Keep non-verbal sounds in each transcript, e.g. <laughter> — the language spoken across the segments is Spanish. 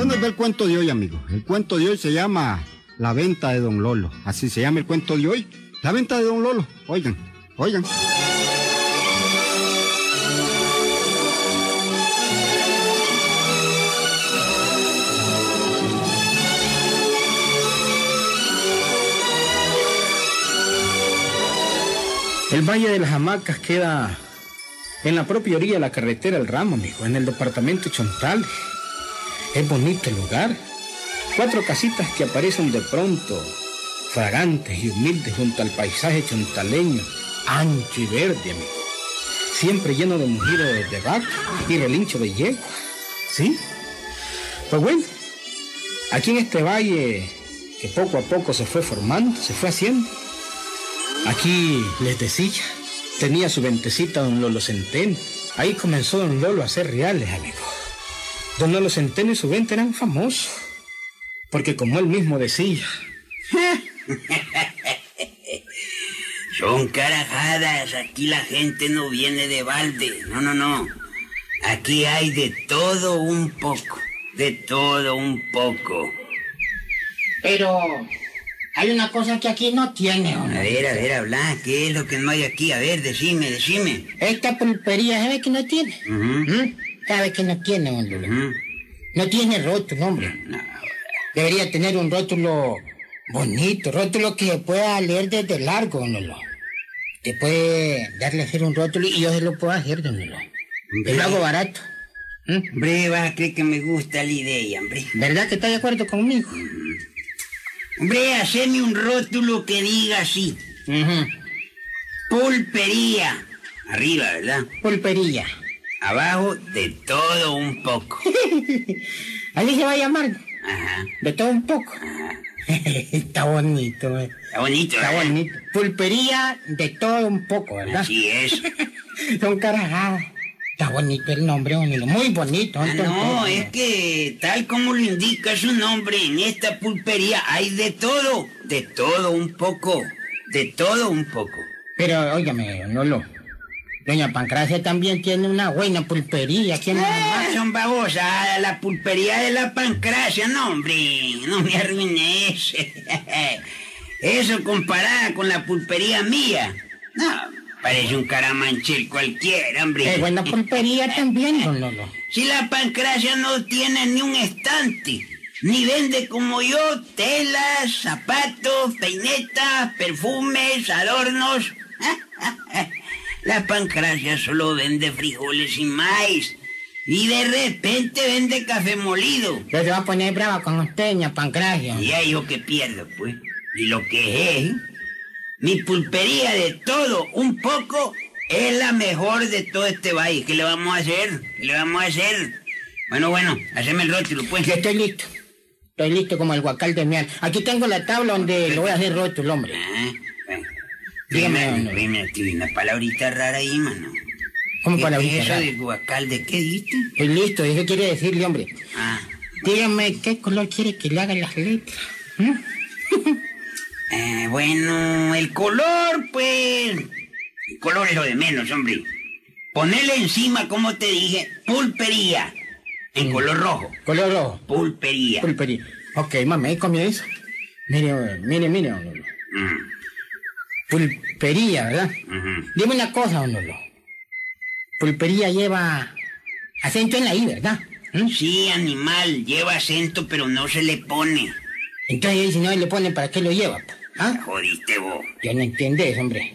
Bueno, es el cuento de hoy, amigo. El cuento de hoy se llama La venta de Don Lolo. Así se llama el cuento de hoy. La venta de Don Lolo. Oigan, oigan. El Valle de las Hamacas queda en la propia orilla de la carretera El Ramo, amigo, en el departamento Chontal. Es bonito el lugar. Cuatro casitas que aparecen de pronto, fragantes y humildes junto al paisaje chontaleño, ancho y verde, amigo. Siempre lleno de mujeres de vaca y relincho de yegua. ¿Sí? Pues bueno, aquí en este valle que poco a poco se fue formando, se fue haciendo, Aquí les decía, tenía su ventecita don Lolo Centeno. Ahí comenzó don Lolo a ser reales, amigo. Don Lolo Centeno y su venta eran famosos. Porque como él mismo decía... <laughs> Son carajadas, aquí la gente no viene de balde. No, no, no. Aquí hay de todo un poco. De todo un poco. Pero hay una cosa que aquí no tiene, A ver, a ver, habla. ¿Qué es lo que no hay aquí? A ver, decime, decime. Esta pulpería, ¿sabe que no tiene? ¿Mm? ¿Sabe que no tiene, hombre? No tiene rótulo, hombre. Debería tener un rótulo bonito, rótulo que pueda leer desde largo, ¿no? Te puede darle a hacer un rótulo y yo se lo puedo hacer, don Lolo. Es lo hago barato. ¿Mm? Hombre, vas a creer que me gusta la idea, hombre. ¿Verdad que está de acuerdo conmigo? Hombre, haceme un rótulo que diga así. Pulpería. Arriba, ¿verdad? Pulpería. Abajo, de todo un poco. <laughs> Así se va a llamar. Ajá. De todo un poco. <laughs> Está bonito, eh. Está bonito, Está ¿verdad? bonito. Pulpería de todo un poco, ¿verdad? Así es. <laughs> Son carajadas. Está bonito el nombre, bonito. Muy bonito. Ah, no, es que tal como lo indica su nombre, en esta pulpería hay de todo. De todo un poco. De todo un poco. Pero, óigame, Lolo. Doña Pancracia también tiene una buena pulpería la Ah, son la pulpería de la pancracia, no, hombre, no me arruines. <laughs> Eso comparada con la pulpería mía. No, parece un caramanchel cualquiera, hombre. Es buena pulpería también, don <laughs> Lolo. Si la pancracia no tiene ni un estante, ni vende como yo telas, zapatos, peinetas, perfumes, adornos. <laughs> La pancracia solo vende frijoles y maíz. Y de repente vende café molido. Yo se va a poner brava con usted, doña Pancracia. Y ahí yo que pierdo, pues. Y lo que es, mi pulpería de todo, un poco, es la mejor de todo este valle. ¿Qué le vamos a hacer? ¿Qué le vamos a hacer? Bueno, bueno, haceme el rótulo, pues. Yo estoy listo. Estoy listo como el guacal de miel. Aquí tengo la tabla donde lo voy a hacer rótulo, hombre. Ah. Dígame, dígame, tiene una palabrita rara ahí, mano. ¿Cómo ¿Qué palabrita es eso rara? de guacal? ¿De qué dijiste? Estoy listo, ¿y qué quiere decirle, hombre? Ah, Dígame, ¿qué color quiere que le haga las letras? ¿Mm? <laughs> eh, bueno, el color, pues... El color es lo de menos, hombre. Ponele encima, como te dije, pulpería. En color rojo. Color rojo. Pulpería. Pulpería. Ok, mami, ahí comienza. Mire, mire, mire. Mm, Pulpería, ¿verdad? Dime una cosa, don Lolo. Pulpería lleva acento en la I, ¿verdad? ¿Mm? Sí, animal, lleva acento, pero no se le pone. Entonces, si no le ponen, ¿para qué lo lleva? ¿Ah? Jodiste vos. Ya no entiendes, hombre.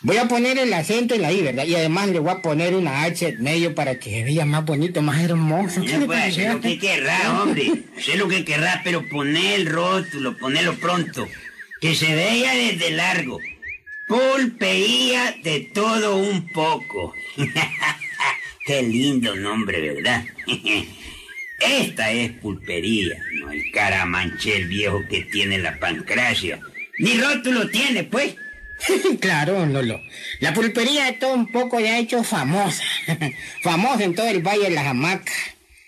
Voy a poner el acento en la I, ¿verdad? Y además le voy a poner una H en medio para que se vea más bonito, más hermoso. ¿Qué Ya le puede hacer lo que querrá, hombre. Sé lo que querrá, pero poné el rótulo, ponelo pronto. Que se vea desde largo. Pulpería de todo un poco. <laughs> Qué lindo nombre, ¿verdad? <laughs> Esta es pulpería, no el caramanchel viejo que tiene la pancracia. Ni rótulo tiene, pues. <laughs> claro, Lolo. La pulpería de todo un poco ya ha hecho famosa. famosa en todo el Valle de las Hamacas.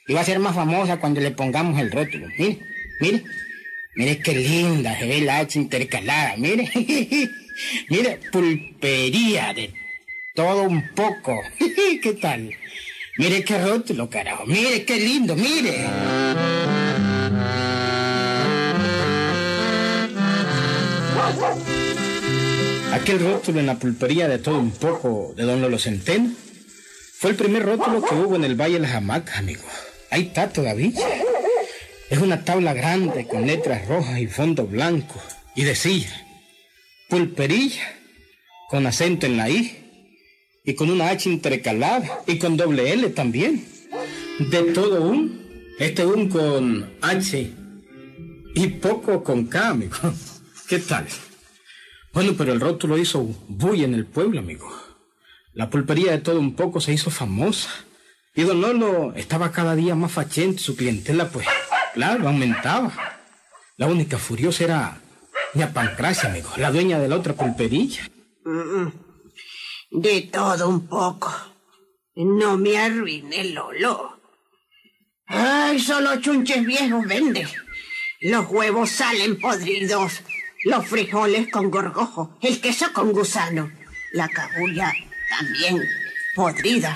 Y va a ser más famosa cuando le pongamos el rótulo. Mire, mire. Mire qué linda se ve la hacha intercalada, mire. <laughs> mire, pulpería de todo un poco. <laughs> ¿Qué tal? Mire qué rótulo, carajo. Mire qué lindo, mire. Aquel rótulo en la pulpería de todo un poco de Don Lolocenteno. Fue el primer rótulo que hubo en el Valle de las Hamacas, amigo. Ahí está todavía. Es una tabla grande con letras rojas y fondo blanco. Y decía, pulperilla, con acento en la I, y con una H intercalada, y con doble L también. De todo un, este un con H, y poco con K, amigo. <laughs> ¿Qué tal? Bueno, pero el rótulo hizo bulla en el pueblo, amigo. La pulpería de todo un poco se hizo famosa. Y don Lolo estaba cada día más fachente, su clientela, pues, claro, aumentaba. La única furiosa era ña Pancracia, amigo, la dueña de la otra pulperilla. De todo un poco. No me arruine, Lolo. Ay, solo chunches viejos vende. Los huevos salen podridos. Los frijoles con gorgojo. El queso con gusano. La cabulla también podrida.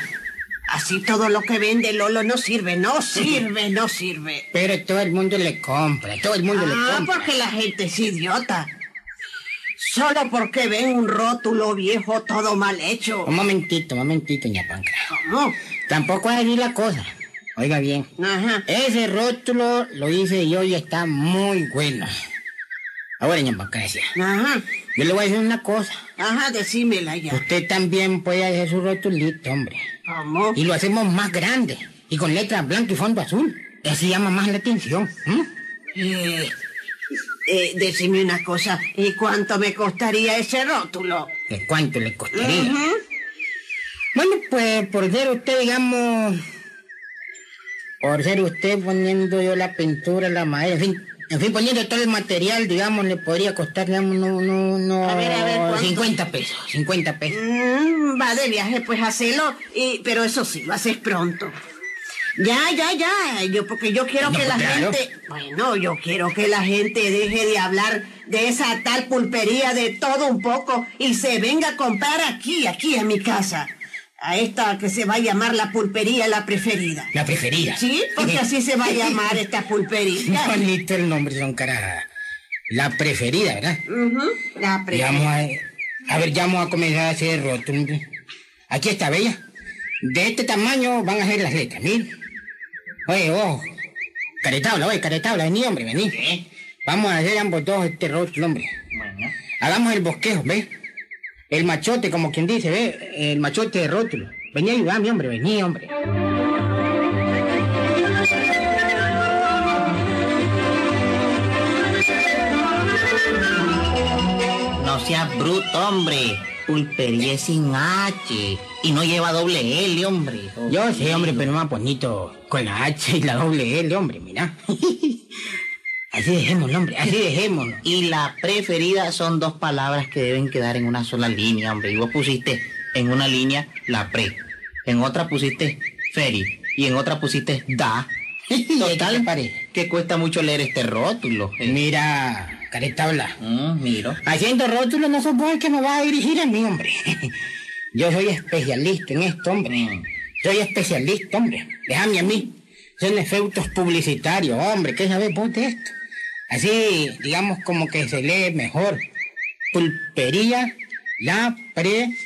Así todo lo que vende Lolo no sirve, no sirve, no sirve. Pero todo el mundo le compra, todo el mundo le Ah, compra. porque la gente es idiota. Solo porque ven un rótulo viejo todo mal hecho. Un momentito, un momentito, ña Pancracia. ¿Cómo? Tampoco es así la cosa. Oiga bien. Ajá. Ese rótulo lo hice yo y está muy bueno. Ahora, ña Pancracia, Ajá. Yo le voy a decir una cosa. Ajá, decímela ya. Usted también puede hacer su rotulito, hombre. ¿Cómo? Y lo hacemos más grande. Y con letras blancas y fondo azul. Así llama más la atención. Eh, eh, decime una cosa. ¿Y cuánto me costaría ese rótulo? ¿De cuánto le costaría? Ujú. Bueno, pues por ser usted, digamos... Por ser usted poniendo yo la pintura, la madera, en fin... En fin, poniendo todo el material, digamos, le podría costar, digamos, no, no, no... A ver, a ver, ¿cuánto? 50 pesos, 50 pesos. Mm, va de viaje, pues hacelo. Y, pero eso sí, lo haces pronto. Ya, ya, ya. Yo, porque yo quiero No, que la claro. gente. Bueno, yo quiero que la gente deje de hablar de esa tal pulpería de todo un poco y se venga a comprar aquí, aquí en mi casa. A esta que se va a llamar la pulpería la preferida. La preferida. Sí, porque así se va a <laughs> llamar esta pulpería. Bonito el nombre, son cara. La preferida, ¿verdad? La preferida. vamos a, a ver, ya vamos a comenzar a hacer hombre. Aquí está, bella. De este tamaño van a ser las letras, mire. Oye, vos. Caretabla, oye, caretabla, vení, hombre, vení. Vamos a hacer ambos dos este rótulo, hombre. Hagamos el bosquejo, ¿ves? El machote, como quien dice, ¿ves? El machote de rótulo. Vení a ayudarme, hombre, vení, hombre. No seas bruto, hombre. Pulpería es sin H. Y no lleva doble L, hombre. Yo sé, hombre, pero más bonito con la H y la doble L, hombre, mira. <laughs> Así dejémoslo, hombre, así dejémoslo. Y la preferida son dos palabras que deben quedar en una sola línea, hombre. Y vos pusiste en una línea la pre. En otra pusiste feri. Y en otra pusiste da. <laughs> ¿Qué te Total, que cuesta mucho leer este rótulo. Eh, Mira, caretabla. mm, miro. Haciendo rótulos no sos vos el que me va a dirigir a mí, hombre. <laughs> Yo soy especialista en esto, hombre. Mm. Soy especialista, hombre. Déjame a mí. Son efectos publicitarios, hombre. ¿Qué sabes vos de esto? Así, digamos, como que se lee mejor. Pulpería, la preferida.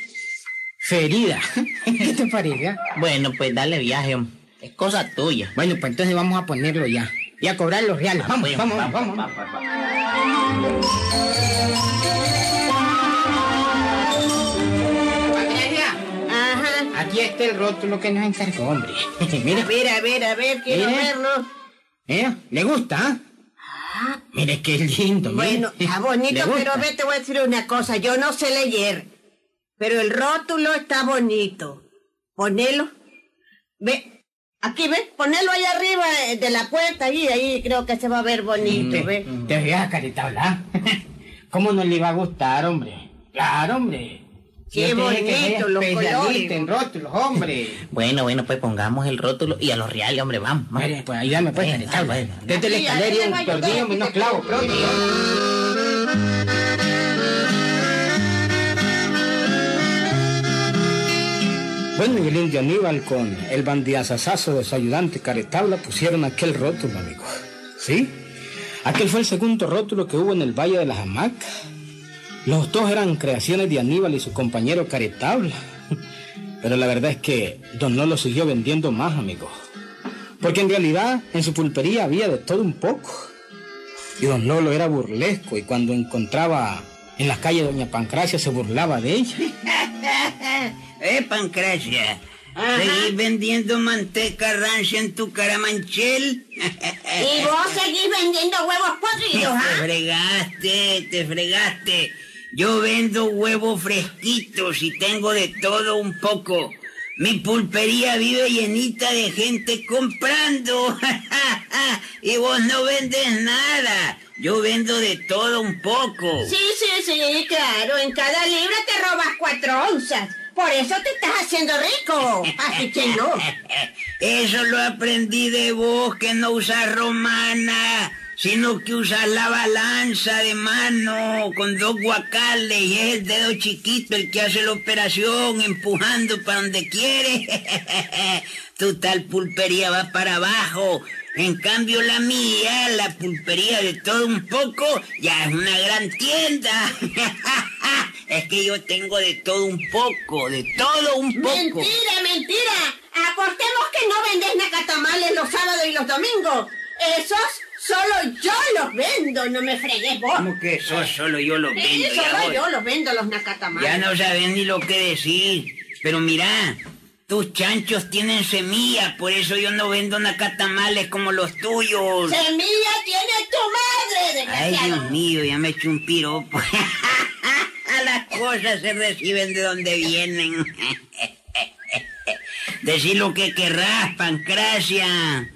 <laughs> ¿Qué te parece? Bueno, pues dale viaje. Es cosa tuya. Bueno, pues entonces vamos a ponerlo ya. Y a cobrar los reales. Vamos, Pues, vamos, vamos. vamos. Ajá. Aquí está el rótulo que nos encargó, hombre. A <laughs> Mira, ver, a ver, a ver, quiero verlo. mira, ¿le gusta? ah? Mire qué lindo. Bueno, está ¿Le bonito, pero ve, te voy a decir una cosa. Yo no sé leer, pero el rótulo está bonito. Ponelo. Ve, aquí ve, ponelo ahí arriba eh, de la puerta, ahí, ahí creo que se va a ver bonito, ve. Te veas, carita, ¿verdad? <laughs> ¿Cómo no le iba a gustar, hombre? Claro, hombre. Qué Yo que bonito, los colores. en rótulos, hombre. <laughs> Bueno, bueno, pues pongamos el rótulo y a los reales, hombre, vamos. vamos. Mire, pues ayúdame, pues, Bueno, carita. bueno. Desde la escalera un tornillo y unos clavos, pronto. Bueno, y el indio Aníbal con el bandidazazazo de su ayudante Caretabla pusieron aquel rótulo, amigo. ¿Sí? Aquel fue el segundo rótulo que hubo en el Valle de las Hamacas. Los dos eran creaciones de Aníbal y su compañero Caretabla. Pero la verdad es que Don Lolo siguió vendiendo más, amigo. Porque en realidad en su pulpería había de todo un poco. Y Don Lolo era burlesco y cuando encontraba en la calle Doña Pancracia se burlaba de ella. <laughs> eh, Pancracia. ¿Seguís vendiendo manteca rancia en tu caramanchel? ¿Y vos seguís vendiendo huevos podridos, Te ah? fregaste, te fregaste. Yo vendo huevos fresquitos y tengo de todo un poco. Mi pulpería vive llenita de gente comprando. <laughs> y vos no vendes nada. Yo vendo de todo un poco. Sí, sí, sí, claro. En cada libra te robas cuatro onzas. Por eso te estás haciendo rico. Así que no. <laughs> Eso lo aprendí de vos que no usas romana, sino que usas la balanza de mano con dos guacales y es el dedo chiquito el que hace la operación empujando para donde quiere. <laughs> tu tal pulpería va para abajo. En cambio la mía, la pulpería de todo un poco, ya es una gran tienda. <laughs> es que yo tengo de todo un poco, de todo un poco. Mentira, mentira. Apostemos que no vendes nacatamales los sábados y los domingos. Esos solo yo los vendo, no me fregues vos. ¿Cómo que eso solo yo lo Sí, vendo? solo yo los vendo los nacatamales. Ya no sabes ni lo que decir. Pero mira, tus chanchos tienen semillas, por eso yo no vendo nacatamales como los tuyos. Semilla tiene tu madre, Ay. Dios mío, ya me eché un piropo. <laughs> Las cosas se reciben de donde vienen. <laughs> Decí lo que querrás, Pancracia.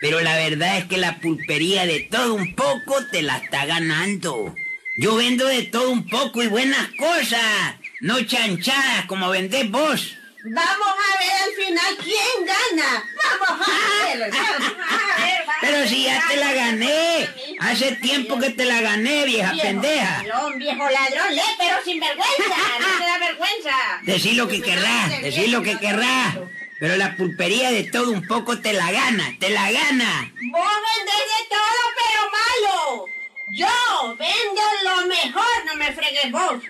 Pero la verdad es que la pulpería de todo un poco te la está ganando. Yo vendo de todo un poco y buenas cosas. No chanchadas como vendés vos. Vamos a ver al final quién gana. Vamos a ver. Vamos a ver. <laughs> Pero si ya te la gané. Hace tiempo que te la gané, vieja Viejo pendeja. ladrón, viejo ladrón, lee, pero sin vergüenza. No te da vergüenza. Decí lo que querrás, decí lo que querrás. Pero la pulpería de todo un poco te la gana, te la gana. Vos vendés de todo, pero malo. Yo vendo lo mejor, no me fregues vos.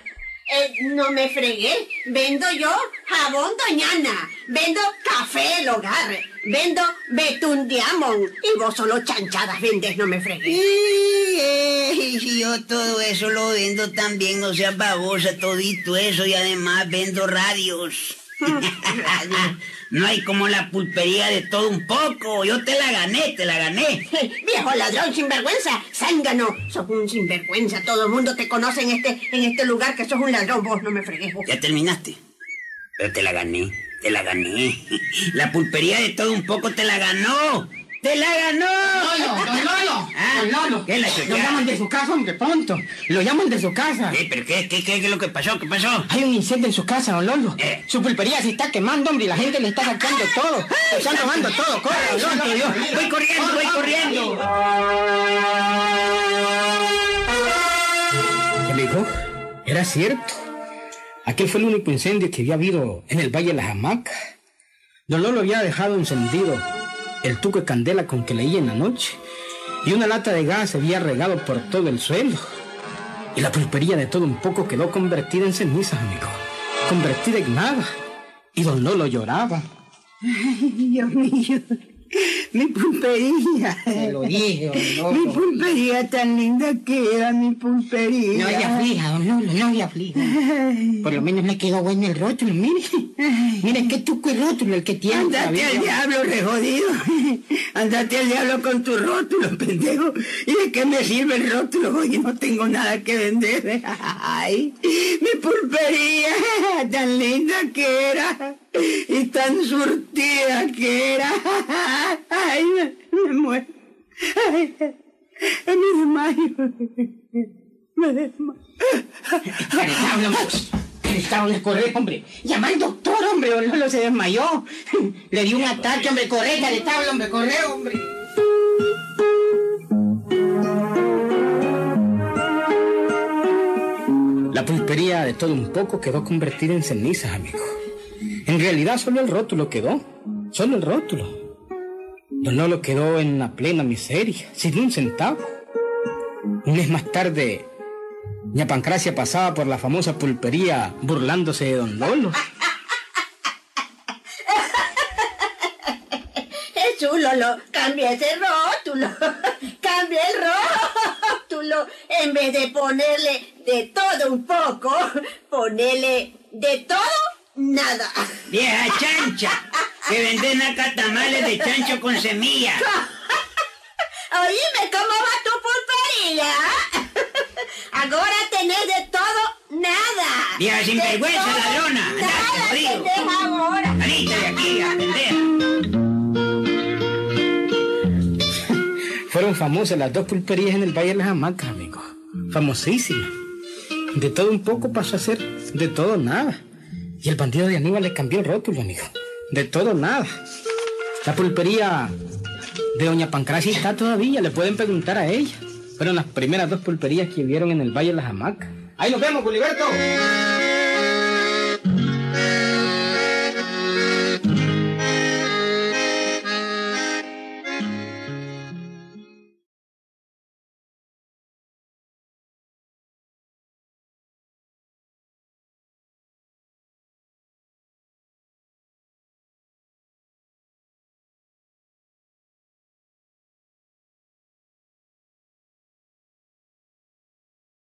Eh, no me fregué. Vendo yo jabón Doñana. Vendo café el hogar. Vendo betún diamond. Y vos solo chanchadas vendes, no me fregues. Y, eh, y yo todo eso lo vendo también, o sea, babosa, todito eso, y además vendo radios. <laughs> no hay como la pulpería de todo un poco. Yo te la gané, te la gané. <laughs> Viejo ladrón sinvergüenza, zángano. Sos un sinvergüenza. Todo el mundo te conoce en este, en este lugar que sos un ladrón. Vos no me fregues vos. Ya terminaste. Pero te la gané, te la gané. <laughs> La pulpería de todo un poco te la ganó. ¡Te la ganó! Lolo, don Lolo, Ah, don Lolo. ¿qué la Lo llaman de su casa, hombre, pronto. Lo llaman de su casa. ¿Qué? ¿Pero qué, qué, qué, qué es lo que pasó? ¿Qué pasó? Hay un incendio en su casa, don Lolo. Eh. Su pulpería se está quemando, hombre, y la gente le está sacando todo. Le están robando todo. Corre, ¡Ay, don Lolo. Dios! ¡Voy corriendo, voy corriendo! ¿Qué me dijo? Era cierto. Aquel fue el único incendio que había habido en el Valle de las Hamacas. Don Lolo había dejado encendido el tuco de candela con que leía en la noche y una lata de gas se había regado por todo el suelo. Y la pulpería de todo un poco quedó convertida en cenizas, amigo. Convertida en nada. Y don Lolo lloraba. Dios mío, mi pulpería. Se <laughs> lo dije, don Mi pulpería tan linda que era mi pulpería. No se aflija, don Lolo, no se aflija. Por lo menos le quedó bueno el rótulo, mire. Mire qué tuco el rótulo el que tiene. Andate al diablo, re jodido. <laughs> Andate al diablo con tu rótulo, pendejo. ¿Y de qué me sirve el rótulo? Oye, no tengo nada que vender. <laughs> Ay, mi pulpería tan linda que era. Y tan surtida que era. Ay, me, me muero. Ay, me desmayo. Me desmayo. Caretablo, Caretablo, le corre, hombre. Llama al doctor, hombre, Lolo se desmayó. Le dio un ataque, hombre, corre, Caretablo, hombre, corre, hombre. La pulpería de todo un poco quedó convertida en cenizas, amigo. En realidad solo el rótulo quedó. Solo el rótulo. Don Lolo quedó en la plena miseria, sin un centavo. Un mes más tarde, Doña Pancracia pasaba por la famosa pulpería burlándose de don Lolo. <laughs> Lolo, cambia ese rótulo. <laughs> Cambia el rótulo. En vez de ponerle de todo un poco, <laughs> ponele de todo nada. Vieja chancha, que venden acá tamales de chancho con semilla. Oíme, ¿cómo <laughs> Ahora tenés de todo nada. Vieja De sinvergüenza, todo ladrona. Andate, Nada jodido. tenés ahora. Salite de aquí, a pendeja. Fueron famosas las dos pulperías en el Valle de las Hamacas, amigos. Famosísimas. De todo un poco pasó a ser de todo nada. Y el bandido de Aníbal le cambió el rótulo, amigo. De todo nada. La pulpería de Doña Pancracia está todavía, le pueden preguntar a ella. Fueron las primeras dos pulperías que vieron en el Valle de las Hamacas. Ahí nos vemos, Culiberto.